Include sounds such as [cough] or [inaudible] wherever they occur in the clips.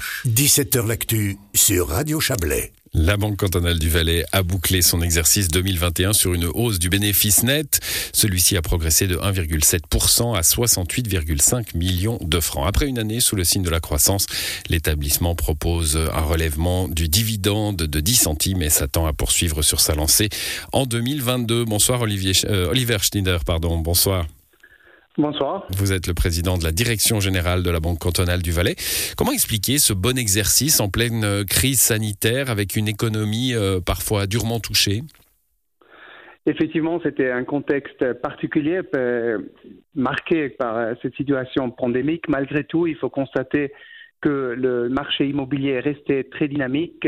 ch 17h L'actu sur Radio Chablais. La Banque cantonale du Valais a bouclé son exercice 2021 sur une hausse du bénéfice net. Celui-ci a progressé de 1,7% à 68,5 millions de francs. Après une année sous le signe de la croissance, l'établissement propose un relèvement du dividende de 10 centimes et s'attend à poursuivre sur sa lancée en 2022. Bonsoir Olivier, euh, Oliver Schneider, pardon. Bonsoir. Bonsoir. Vous êtes le président de la direction générale de la Banque cantonale du Valais. Comment expliquer ce bon exercice en pleine euh, crise sanitaire avec une économie euh, parfois durement touchée? Effectivement, c'était un contexte particulier euh, marqué par cette situation pandémique. Malgré tout, il faut constater que le marché immobilier est resté très dynamique.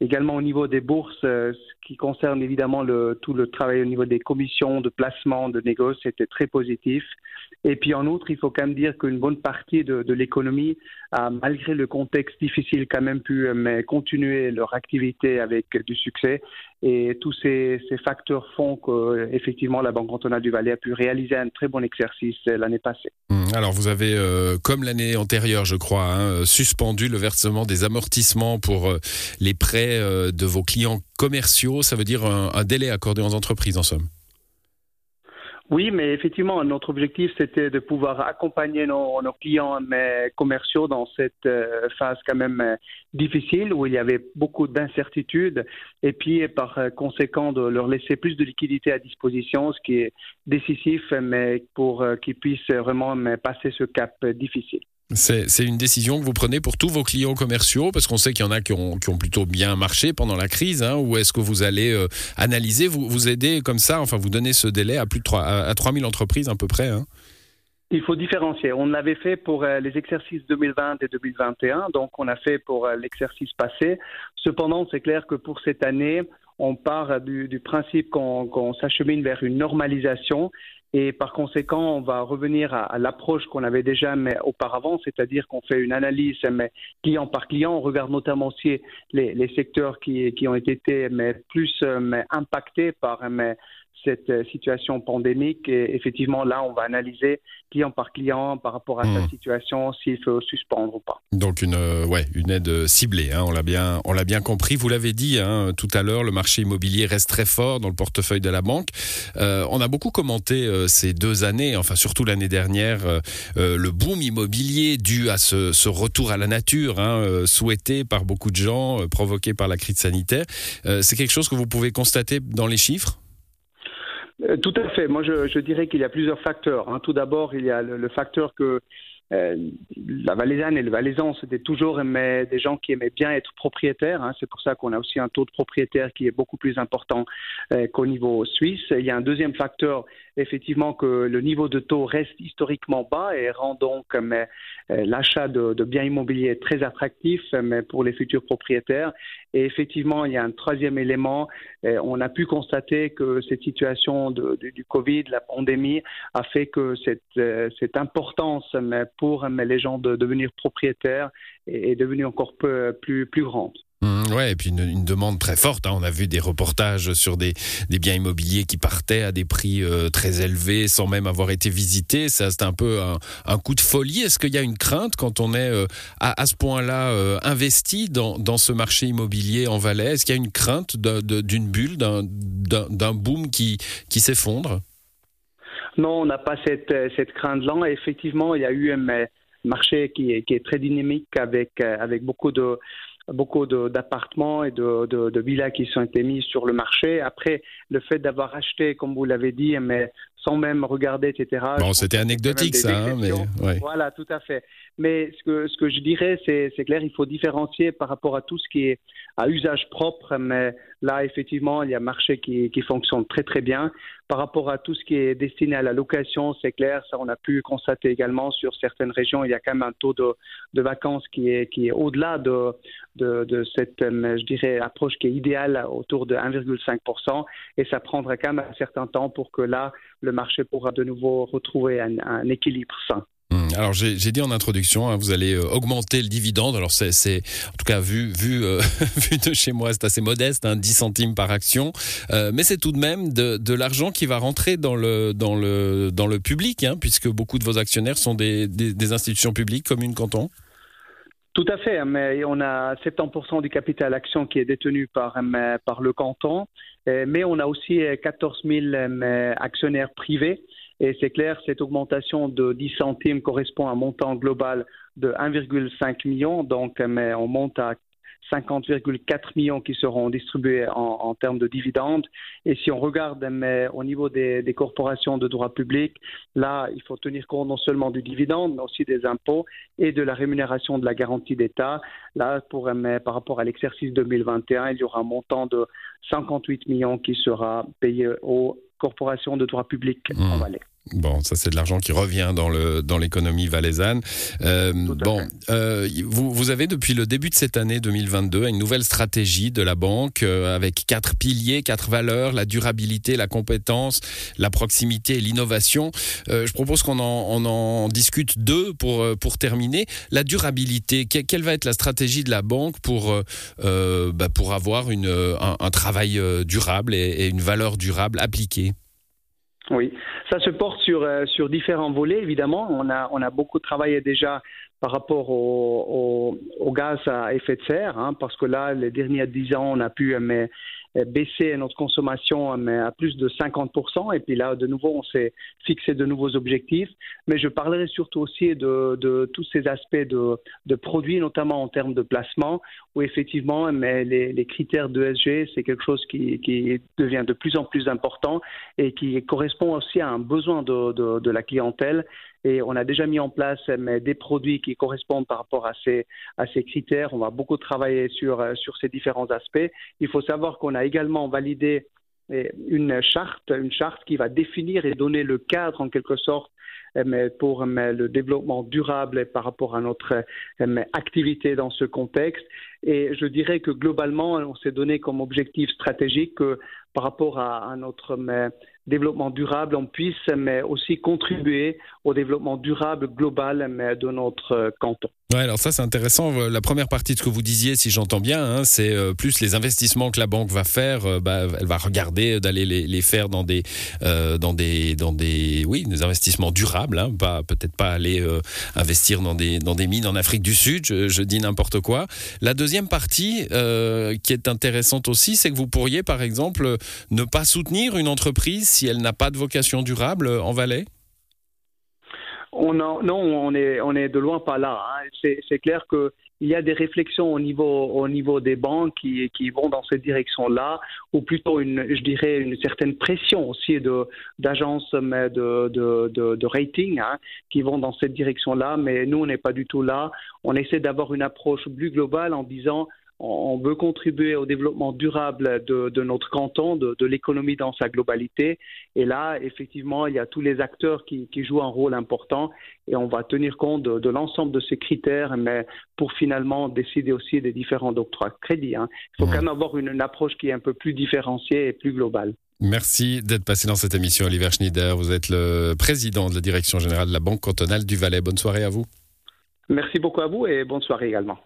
Également au niveau des bourses, ce qui concerne évidemment tout le travail au niveau des commissions de placement, de négoce, c'était très positif. Et puis en outre, il faut quand même dire qu'une bonne partie de, l'économie a, malgré le contexte difficile, quand même pu mais, continuer leur activité avec du succès. Et tous ces, facteurs font qu'effectivement la Banque cantonale du Valais a pu réaliser un très bon exercice l'année passée. Hum, alors vous avez, euh, comme l'année antérieure, je crois, hein, suspendu le versement des amortissements pour euh, les prêts euh, de vos clients commerciaux. Ça veut dire un, délai accordé aux entreprises, en somme. Oui, mais effectivement, notre objectif, c'était de pouvoir accompagner nos, clients commerciaux dans cette euh, phase quand même euh, difficile où il y avait beaucoup d'incertitudes et puis par conséquent de leur laisser plus de liquidités à disposition, ce qui est décisif, mais pour qu'ils puissent vraiment passer ce cap difficile. C'est une décision que vous prenez pour tous vos clients commerciaux, parce qu'on sait qu'il y en a qui ont, plutôt bien marché pendant la crise, hein, ou est-ce que vous allez euh, analyser, vous, vous aider comme ça, enfin vous donner ce délai à plus de 3, à, 3000 entreprises à peu près hein? Il faut différencier. On l'avait fait pour euh, les exercices 2020 et 2021, donc on a fait pour euh, l'exercice passé. Cependant, c'est clair que pour cette année, on part du, principe qu'on qu s'achemine vers une normalisation et par conséquent, on va revenir à, l'approche qu'on avait déjà mais auparavant, c'est-à-dire qu'on fait une analyse mais client par client. On regarde notamment aussi les, les secteurs qui, qui, ont été mais plus mais impactés par mais cette euh, situation pandémique. Et effectivement, là, on va analyser client par client par rapport à mmh. sa situation, s'il faut suspendre ou pas. Donc une, euh, ouais, une aide ciblée, hein, on l'a bien, on l'a bien compris. Vous l'avez dit hein, tout à l'heure, le marché immobilier reste très fort dans le portefeuille de la banque. Euh, on a beaucoup commenté euh, ces deux années, enfin surtout l'année dernière, euh, euh le boom immobilier dû à ce, ce retour à la nature, hein, souhaité par beaucoup de gens, provoqué par la crise sanitaire. C'est quelque chose que vous pouvez constater dans les chiffres? euh, tout à fait. Moi, je, dirais qu'il y a plusieurs facteurs. Hein. Tout d'abord, il y a le, facteur que euh, la Valaisanne et le Valaisan, c'était toujours des gens qui aimaient bien être propriétaires. Hein. C'est pour ça qu'on a aussi un taux de propriétaires qui est beaucoup plus important euh, qu'au niveau suisse. Il y a un deuxième facteur, effectivement, que le niveau de taux reste historiquement bas et rend donc euh, l'achat de, biens immobiliers très attractif mais pour les futurs propriétaires. Et effectivement, il y a un troisième élément. On a pu constater que cette situation du Covid, la pandémie, a fait que cette, euh, cette importance mais pour les gens de devenir propriétaires est, devenue encore plus, plus grande. Ouais, et puis une, demande très forte. Hein. On a vu des reportages sur des, des, biens immobiliers qui partaient à des prix euh, très élevés sans même avoir été visités. C'est un peu un, coup de folie. Est-ce qu'il y a une crainte quand on est euh, à, à, ce point-là euh, investi dans, dans, ce marché immobilier en Valais? Est-ce qu'il y a une crainte d'une bulle, d'un boom qui, qui s'effondre? Non, on n'a pas cette, cette crainte-là. Effectivement, il y a eu un marché qui est, qui est très dynamique avec, avec beaucoup de, beaucoup d'appartements et de, villas qui sont été mis sur le marché. Après, le fait d'avoir acheté, comme vous l'avez dit, mais sans même regarder, etc. Bon, c'était anecdotique ça, hein, mais ouais. voilà, tout à fait. Mais ce que ce que je dirais, c'est clair, il faut différencier par rapport à tout ce qui est à usage propre. Mais là, effectivement, il y a un marché qui qui fonctionne très très bien. Par rapport à tout ce qui est destiné à la location, c'est clair, ça on a pu constater également sur certaines régions, il y a quand même un taux de de vacances qui est qui est au-delà de, de de cette je dirais approche qui est idéale autour de 1,5 et ça prendra quand même un certain temps pour que là le marché pourra de nouveau retrouver un, équilibre sain. Hum, alors j'ai dit en introduction, hein, vous allez euh, augmenter le dividende. Alors c'est en tout cas euh, [laughs] vu de chez moi, c'est assez modeste, hein, 10 centimes par action, euh, mais c'est tout de même de, l'argent qui va rentrer dans le public, hein, puisque beaucoup de vos actionnaires sont des institutions publiques, communes, cantons. Tout à fait, mais on a 70% du capital action qui est détenu par, par le canton, mais on a aussi 14 000 actionnaires privés. Et c'est clair, cette augmentation de 10 centimes correspond à un montant global de 1,5 million. Donc, on monte à 50,4 millions qui seront distribués en, termes de dividendes. Et si on regarde mais, au niveau des, corporations de droit public, là, il faut tenir compte non seulement du dividende, mais aussi des impôts et de la rémunération de la garantie d'État. Là, pour, mais, par rapport à l'exercice 2021, il y aura un montant de 58 millions qui sera payé aux corporations de droit public en mmh. Valais. Bon, ça c'est de l'argent qui revient dans le dans l'économie valaisanne. Euh, bon, euh, vous, vous avez depuis le début de cette année 2022 une nouvelle stratégie de la banque euh, avec quatre piliers, quatre valeurs la durabilité, la compétence, la proximité et l'innovation. Je propose qu'on en, on en discute deux pour pour terminer. La durabilité, quelle va être la stratégie de la banque pour bah, pour avoir une un, un travail durable et, et une valeur durable appliquée? Oui, ça se porte sur, euh, sur différents volets, évidemment. On a, on a beaucoup travaillé déjà par rapport au, au, gaz à effet de serre, hein, parce que là, les derniers dix ans, on a pu euh, mais, euh, baisser notre consommation mais, à plus de 50%. Et puis là, de nouveau, on s'est fixé de nouveaux objectifs. Mais je parlerai surtout aussi de, de tous ces aspects de, de, produits, notamment en termes de placement, où effectivement, mais les, les critères d'ESG, c'est quelque chose qui, qui, devient de plus en plus important et qui correspond aussi à un besoin de, de, de la clientèle et on a déjà mis en place des produits qui correspondent par rapport à ces, critères. On va beaucoup travailler sur, euh, sur ces différents aspects. Il faut savoir qu'on a également validé eh, une charte, une charte qui va définir et donner le cadre en quelque sorte pour le développement durable par rapport à notre activité dans ce contexte. Et je dirais que globalement, on s'est donné comme objectif stratégique que par rapport à, notre développement durable, on puisse mais aussi contribuer au développement durable global mais de notre canton. Ouais, alors ça c'est intéressant. La première partie de ce que vous disiez, si j'entends bien, hein, c'est euh, plus les investissements que la banque va faire. Euh, bah, elle va regarder d'aller les, faire dans des, euh, dans des, dans des, oui, des investissements durables. Hein, pas peut-être pas aller investir dans des, dans des mines en Afrique du Sud. Je dis n'importe quoi. La deuxième partie qui est intéressante aussi, c'est que vous pourriez, par exemple, ne pas soutenir une entreprise si elle n'a pas de vocation durable en Valais? On non, on est, on est de loin pas là. Hein. C'est clair qu'il y a des réflexions au niveau, au niveau des banques qui, qui vont dans cette direction-là, ou plutôt, une, je dirais, une certaine pression aussi d'agences de, de, de, de, rating hein, qui vont dans cette direction-là. Mais nous, on n'est pas du tout là. On essaie d'avoir une approche plus globale en disant on veut contribuer au développement durable de, notre canton, de, l'économie dans sa globalité. Et là, effectivement, il y a tous les acteurs qui, jouent un rôle important et on va tenir compte de, l'ensemble de ces critères, mais pour finalement décider aussi des différents octrois de crédit. Hein. Il faut quand même avoir une, approche qui est un peu plus différenciée et plus globale. Merci d'être passé dans cette émission, Oliver Schneider. Vous êtes le président de la direction générale de la Banque cantonale du Valais. Bonne soirée à vous. Merci beaucoup à vous et bonne soirée également.